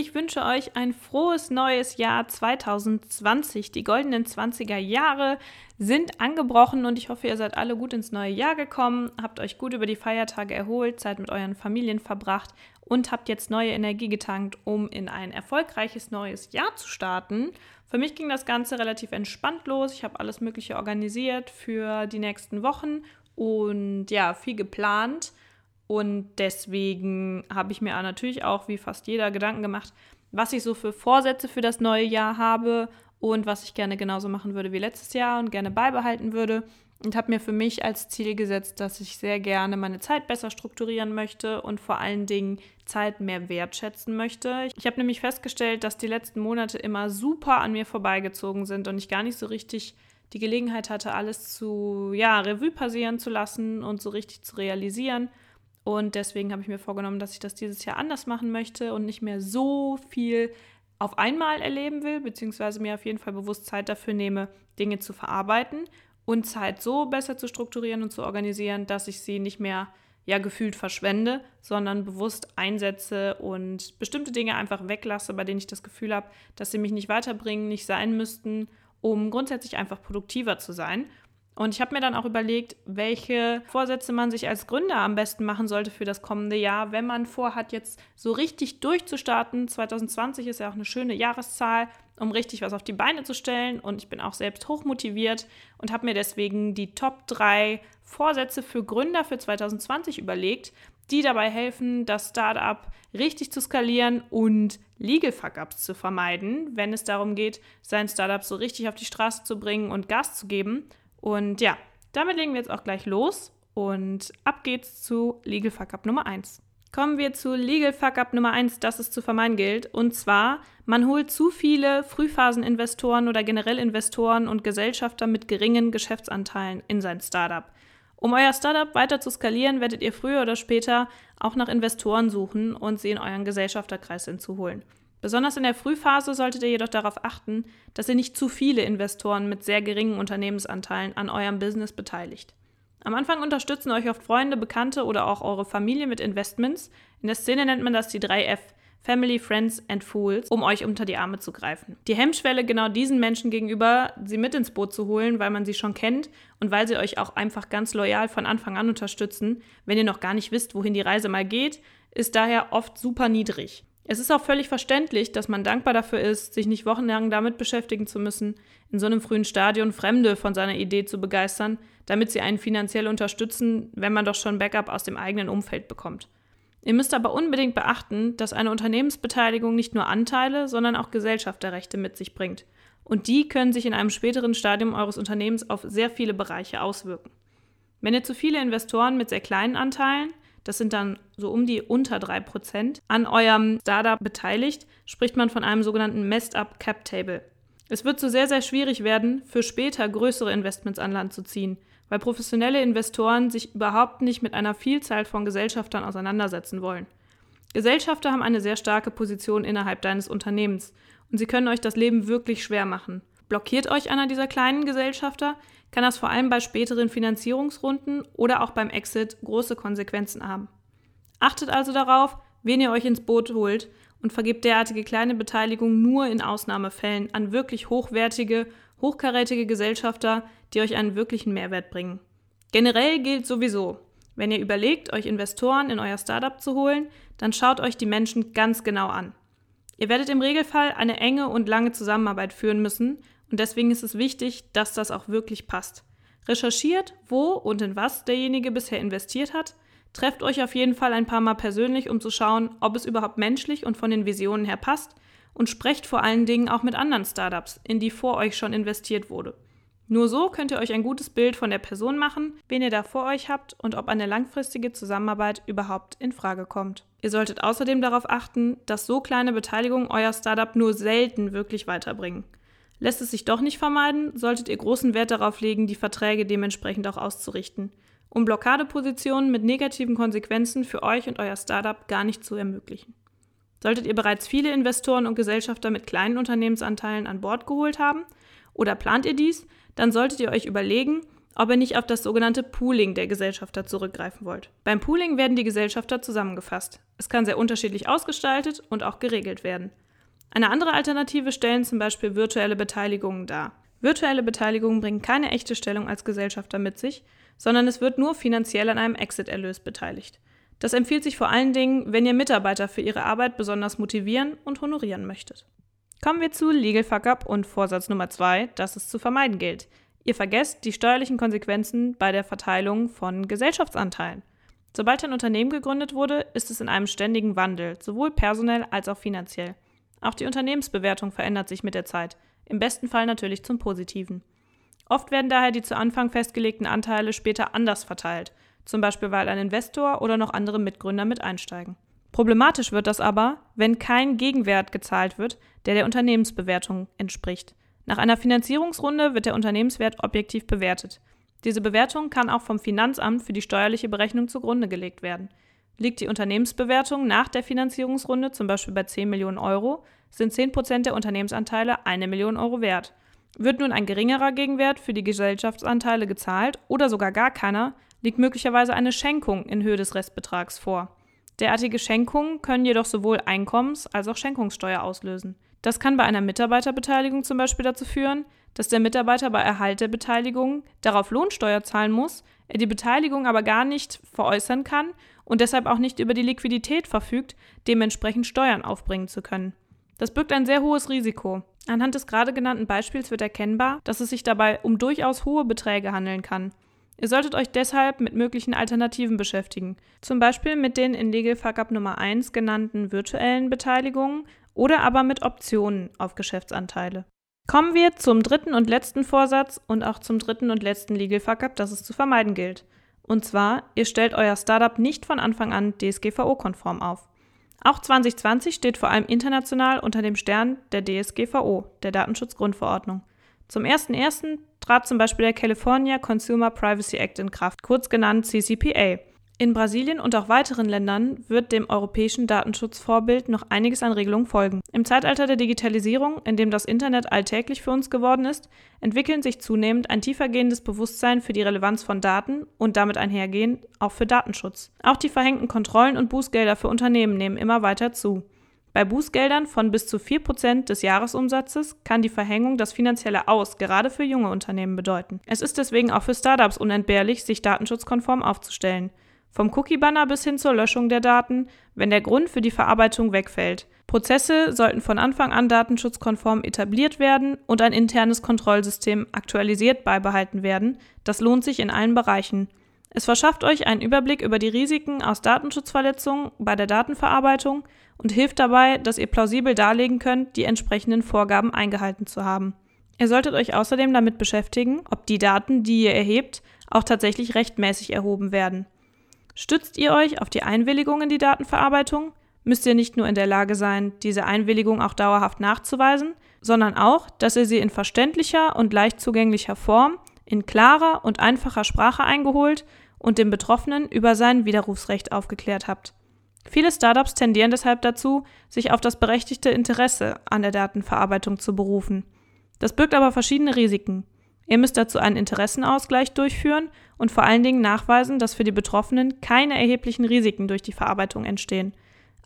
Ich wünsche euch ein frohes neues Jahr 2020. Die goldenen 20er Jahre sind angebrochen und ich hoffe, ihr seid alle gut ins neue Jahr gekommen, habt euch gut über die Feiertage erholt, Zeit mit euren Familien verbracht und habt jetzt neue Energie getankt, um in ein erfolgreiches neues Jahr zu starten. Für mich ging das Ganze relativ entspannt los. Ich habe alles Mögliche organisiert für die nächsten Wochen und ja, viel geplant. Und deswegen habe ich mir natürlich auch, wie fast jeder, Gedanken gemacht, was ich so für Vorsätze für das neue Jahr habe und was ich gerne genauso machen würde wie letztes Jahr und gerne beibehalten würde. Und habe mir für mich als Ziel gesetzt, dass ich sehr gerne meine Zeit besser strukturieren möchte und vor allen Dingen Zeit mehr wertschätzen möchte. Ich habe nämlich festgestellt, dass die letzten Monate immer super an mir vorbeigezogen sind und ich gar nicht so richtig die Gelegenheit hatte, alles zu, ja, Revue passieren zu lassen und so richtig zu realisieren. Und deswegen habe ich mir vorgenommen, dass ich das dieses Jahr anders machen möchte und nicht mehr so viel auf einmal erleben will, beziehungsweise mir auf jeden Fall bewusst Zeit dafür nehme, Dinge zu verarbeiten und Zeit so besser zu strukturieren und zu organisieren, dass ich sie nicht mehr ja gefühlt verschwende, sondern bewusst einsetze und bestimmte Dinge einfach weglasse, bei denen ich das Gefühl habe, dass sie mich nicht weiterbringen, nicht sein müssten, um grundsätzlich einfach produktiver zu sein. Und ich habe mir dann auch überlegt, welche Vorsätze man sich als Gründer am besten machen sollte für das kommende Jahr, wenn man vorhat, jetzt so richtig durchzustarten. 2020 ist ja auch eine schöne Jahreszahl, um richtig was auf die Beine zu stellen. Und ich bin auch selbst hochmotiviert und habe mir deswegen die Top 3 Vorsätze für Gründer für 2020 überlegt, die dabei helfen, das Startup richtig zu skalieren und Legal Fuck-Ups zu vermeiden, wenn es darum geht, sein Startup so richtig auf die Straße zu bringen und Gas zu geben und ja, damit legen wir jetzt auch gleich los und ab geht's zu Legal Fuck Up Nummer 1. Kommen wir zu Legal Fuck Up Nummer 1, das es zu vermeiden gilt. Und zwar, man holt zu viele Frühphaseninvestoren oder generell Investoren und Gesellschafter mit geringen Geschäftsanteilen in sein Startup. Um euer Startup weiter zu skalieren, werdet ihr früher oder später auch nach Investoren suchen und sie in euren Gesellschafterkreis hinzuholen. Besonders in der Frühphase solltet ihr jedoch darauf achten, dass ihr nicht zu viele Investoren mit sehr geringen Unternehmensanteilen an eurem Business beteiligt. Am Anfang unterstützen euch oft Freunde, Bekannte oder auch eure Familie mit Investments. In der Szene nennt man das die 3F. Family, Friends and Fools, um euch unter die Arme zu greifen. Die Hemmschwelle genau diesen Menschen gegenüber, sie mit ins Boot zu holen, weil man sie schon kennt und weil sie euch auch einfach ganz loyal von Anfang an unterstützen, wenn ihr noch gar nicht wisst, wohin die Reise mal geht, ist daher oft super niedrig. Es ist auch völlig verständlich, dass man dankbar dafür ist, sich nicht wochenlang damit beschäftigen zu müssen, in so einem frühen Stadion Fremde von seiner Idee zu begeistern, damit sie einen finanziell unterstützen, wenn man doch schon Backup aus dem eigenen Umfeld bekommt. Ihr müsst aber unbedingt beachten, dass eine Unternehmensbeteiligung nicht nur Anteile, sondern auch Gesellschafterrechte mit sich bringt. Und die können sich in einem späteren Stadium eures Unternehmens auf sehr viele Bereiche auswirken. Wenn ihr zu viele Investoren mit sehr kleinen Anteilen, das sind dann so um die unter 3%, an eurem Startup beteiligt, spricht man von einem sogenannten Messed Up Cap Table. Es wird so sehr, sehr schwierig werden, für später größere Investments an Land zu ziehen, weil professionelle Investoren sich überhaupt nicht mit einer Vielzahl von Gesellschaftern auseinandersetzen wollen. Gesellschafter haben eine sehr starke Position innerhalb deines Unternehmens und sie können euch das Leben wirklich schwer machen. Blockiert euch einer dieser kleinen Gesellschafter, kann das vor allem bei späteren Finanzierungsrunden oder auch beim Exit große Konsequenzen haben. Achtet also darauf, wen ihr euch ins Boot holt und vergebt derartige kleine Beteiligung nur in Ausnahmefällen an wirklich hochwertige, hochkarätige Gesellschafter, die euch einen wirklichen Mehrwert bringen. Generell gilt sowieso, wenn ihr überlegt, euch Investoren in euer Startup zu holen, dann schaut euch die Menschen ganz genau an. Ihr werdet im Regelfall eine enge und lange Zusammenarbeit führen müssen und deswegen ist es wichtig, dass das auch wirklich passt. Recherchiert, wo und in was derjenige bisher investiert hat. Trefft euch auf jeden Fall ein paar Mal persönlich, um zu schauen, ob es überhaupt menschlich und von den Visionen her passt. Und sprecht vor allen Dingen auch mit anderen Startups, in die vor euch schon investiert wurde. Nur so könnt ihr euch ein gutes Bild von der Person machen, wen ihr da vor euch habt und ob eine langfristige Zusammenarbeit überhaupt in Frage kommt. Ihr solltet außerdem darauf achten, dass so kleine Beteiligungen euer Startup nur selten wirklich weiterbringen. Lässt es sich doch nicht vermeiden, solltet ihr großen Wert darauf legen, die Verträge dementsprechend auch auszurichten, um Blockadepositionen mit negativen Konsequenzen für euch und euer Startup gar nicht zu ermöglichen. Solltet ihr bereits viele Investoren und Gesellschafter mit kleinen Unternehmensanteilen an Bord geholt haben oder plant ihr dies, dann solltet ihr euch überlegen, ob ihr nicht auf das sogenannte Pooling der Gesellschafter zurückgreifen wollt. Beim Pooling werden die Gesellschafter zusammengefasst. Es kann sehr unterschiedlich ausgestaltet und auch geregelt werden. Eine andere Alternative stellen zum Beispiel virtuelle Beteiligungen dar. Virtuelle Beteiligungen bringen keine echte Stellung als Gesellschafter mit sich, sondern es wird nur finanziell an einem Exit-Erlös beteiligt. Das empfiehlt sich vor allen Dingen, wenn ihr Mitarbeiter für ihre Arbeit besonders motivieren und honorieren möchtet. Kommen wir zu Legal Fuck Up und Vorsatz Nummer zwei, dass es zu vermeiden gilt. Ihr vergesst die steuerlichen Konsequenzen bei der Verteilung von Gesellschaftsanteilen. Sobald ein Unternehmen gegründet wurde, ist es in einem ständigen Wandel, sowohl personell als auch finanziell. Auch die Unternehmensbewertung verändert sich mit der Zeit, im besten Fall natürlich zum Positiven. Oft werden daher die zu Anfang festgelegten Anteile später anders verteilt, zum Beispiel weil ein Investor oder noch andere Mitgründer mit einsteigen. Problematisch wird das aber, wenn kein Gegenwert gezahlt wird, der der Unternehmensbewertung entspricht. Nach einer Finanzierungsrunde wird der Unternehmenswert objektiv bewertet. Diese Bewertung kann auch vom Finanzamt für die steuerliche Berechnung zugrunde gelegt werden. Liegt die Unternehmensbewertung nach der Finanzierungsrunde zum Beispiel bei 10 Millionen Euro, sind 10 Prozent der Unternehmensanteile eine Million Euro wert. Wird nun ein geringerer Gegenwert für die Gesellschaftsanteile gezahlt oder sogar gar keiner, liegt möglicherweise eine Schenkung in Höhe des Restbetrags vor. Derartige Schenkungen können jedoch sowohl Einkommens- als auch Schenkungssteuer auslösen. Das kann bei einer Mitarbeiterbeteiligung zum Beispiel dazu führen, dass der Mitarbeiter bei Erhalt der Beteiligung darauf Lohnsteuer zahlen muss, er die Beteiligung aber gar nicht veräußern kann und deshalb auch nicht über die Liquidität verfügt, dementsprechend Steuern aufbringen zu können. Das birgt ein sehr hohes Risiko. Anhand des gerade genannten Beispiels wird erkennbar, dass es sich dabei um durchaus hohe Beträge handeln kann. Ihr solltet euch deshalb mit möglichen Alternativen beschäftigen, zum Beispiel mit den in Legal Fuck Nummer 1 genannten virtuellen Beteiligungen oder aber mit Optionen auf Geschäftsanteile. Kommen wir zum dritten und letzten Vorsatz und auch zum dritten und letzten Legal Fuck-up, das es zu vermeiden gilt. Und zwar, ihr stellt euer Startup nicht von Anfang an DSGVO-konform auf. Auch 2020 steht vor allem international unter dem Stern der DSGVO, der Datenschutzgrundverordnung. Zum 01.01. trat zum Beispiel der California Consumer Privacy Act in Kraft, kurz genannt CCPA. In Brasilien und auch weiteren Ländern wird dem europäischen Datenschutzvorbild noch einiges an Regelungen folgen. Im Zeitalter der Digitalisierung, in dem das Internet alltäglich für uns geworden ist, entwickeln sich zunehmend ein tiefergehendes Bewusstsein für die Relevanz von Daten und damit einhergehend auch für Datenschutz. Auch die verhängten Kontrollen und Bußgelder für Unternehmen nehmen immer weiter zu. Bei Bußgeldern von bis zu 4% des Jahresumsatzes kann die Verhängung das finanzielle Aus gerade für junge Unternehmen bedeuten. Es ist deswegen auch für Startups unentbehrlich, sich datenschutzkonform aufzustellen. Vom Cookie-Banner bis hin zur Löschung der Daten, wenn der Grund für die Verarbeitung wegfällt. Prozesse sollten von Anfang an datenschutzkonform etabliert werden und ein internes Kontrollsystem aktualisiert beibehalten werden. Das lohnt sich in allen Bereichen. Es verschafft euch einen Überblick über die Risiken aus Datenschutzverletzungen bei der Datenverarbeitung und hilft dabei, dass ihr plausibel darlegen könnt, die entsprechenden Vorgaben eingehalten zu haben. Ihr solltet euch außerdem damit beschäftigen, ob die Daten, die ihr erhebt, auch tatsächlich rechtmäßig erhoben werden. Stützt ihr euch auf die Einwilligung in die Datenverarbeitung, müsst ihr nicht nur in der Lage sein, diese Einwilligung auch dauerhaft nachzuweisen, sondern auch, dass ihr sie in verständlicher und leicht zugänglicher Form, in klarer und einfacher Sprache eingeholt und dem Betroffenen über sein Widerrufsrecht aufgeklärt habt. Viele Startups tendieren deshalb dazu, sich auf das berechtigte Interesse an der Datenverarbeitung zu berufen. Das birgt aber verschiedene Risiken. Ihr müsst dazu einen Interessenausgleich durchführen und vor allen Dingen nachweisen, dass für die Betroffenen keine erheblichen Risiken durch die Verarbeitung entstehen.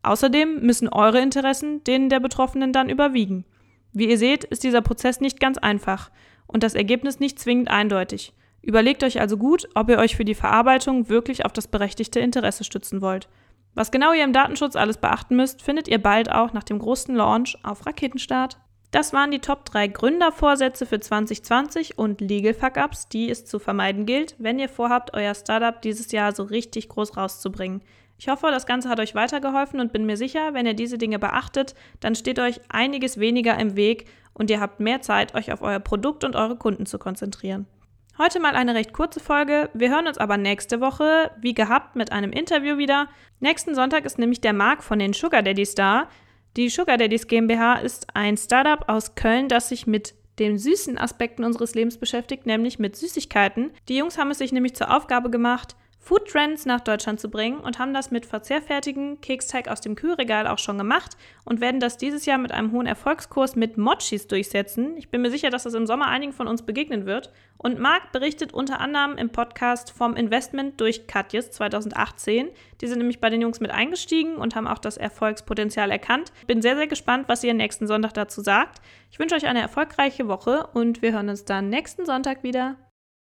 Außerdem müssen eure Interessen denen der Betroffenen dann überwiegen. Wie ihr seht, ist dieser Prozess nicht ganz einfach und das Ergebnis nicht zwingend eindeutig. Überlegt euch also gut, ob ihr euch für die Verarbeitung wirklich auf das berechtigte Interesse stützen wollt. Was genau ihr im Datenschutz alles beachten müsst, findet ihr bald auch nach dem großen Launch auf Raketenstart. Das waren die Top 3 Gründervorsätze für 2020 und Legal Fuck-Ups, die es zu vermeiden gilt, wenn ihr vorhabt, euer Startup dieses Jahr so richtig groß rauszubringen. Ich hoffe, das Ganze hat euch weitergeholfen und bin mir sicher, wenn ihr diese Dinge beachtet, dann steht euch einiges weniger im Weg und ihr habt mehr Zeit, euch auf euer Produkt und eure Kunden zu konzentrieren. Heute mal eine recht kurze Folge. Wir hören uns aber nächste Woche, wie gehabt, mit einem Interview wieder. Nächsten Sonntag ist nämlich der Marc von den Sugar Daddies da. Die Sugar Daddies GmbH ist ein Startup aus Köln, das sich mit den süßen Aspekten unseres Lebens beschäftigt, nämlich mit Süßigkeiten. Die Jungs haben es sich nämlich zur Aufgabe gemacht, Food Trends nach Deutschland zu bringen und haben das mit verzehrfertigen Keksteig aus dem Kühlregal auch schon gemacht und werden das dieses Jahr mit einem hohen Erfolgskurs mit Mochis durchsetzen. Ich bin mir sicher, dass das im Sommer einigen von uns begegnen wird. Und Marc berichtet unter anderem im Podcast vom Investment durch Katjes 2018. Die sind nämlich bei den Jungs mit eingestiegen und haben auch das Erfolgspotenzial erkannt. Bin sehr, sehr gespannt, was ihr nächsten Sonntag dazu sagt. Ich wünsche euch eine erfolgreiche Woche und wir hören uns dann nächsten Sonntag wieder.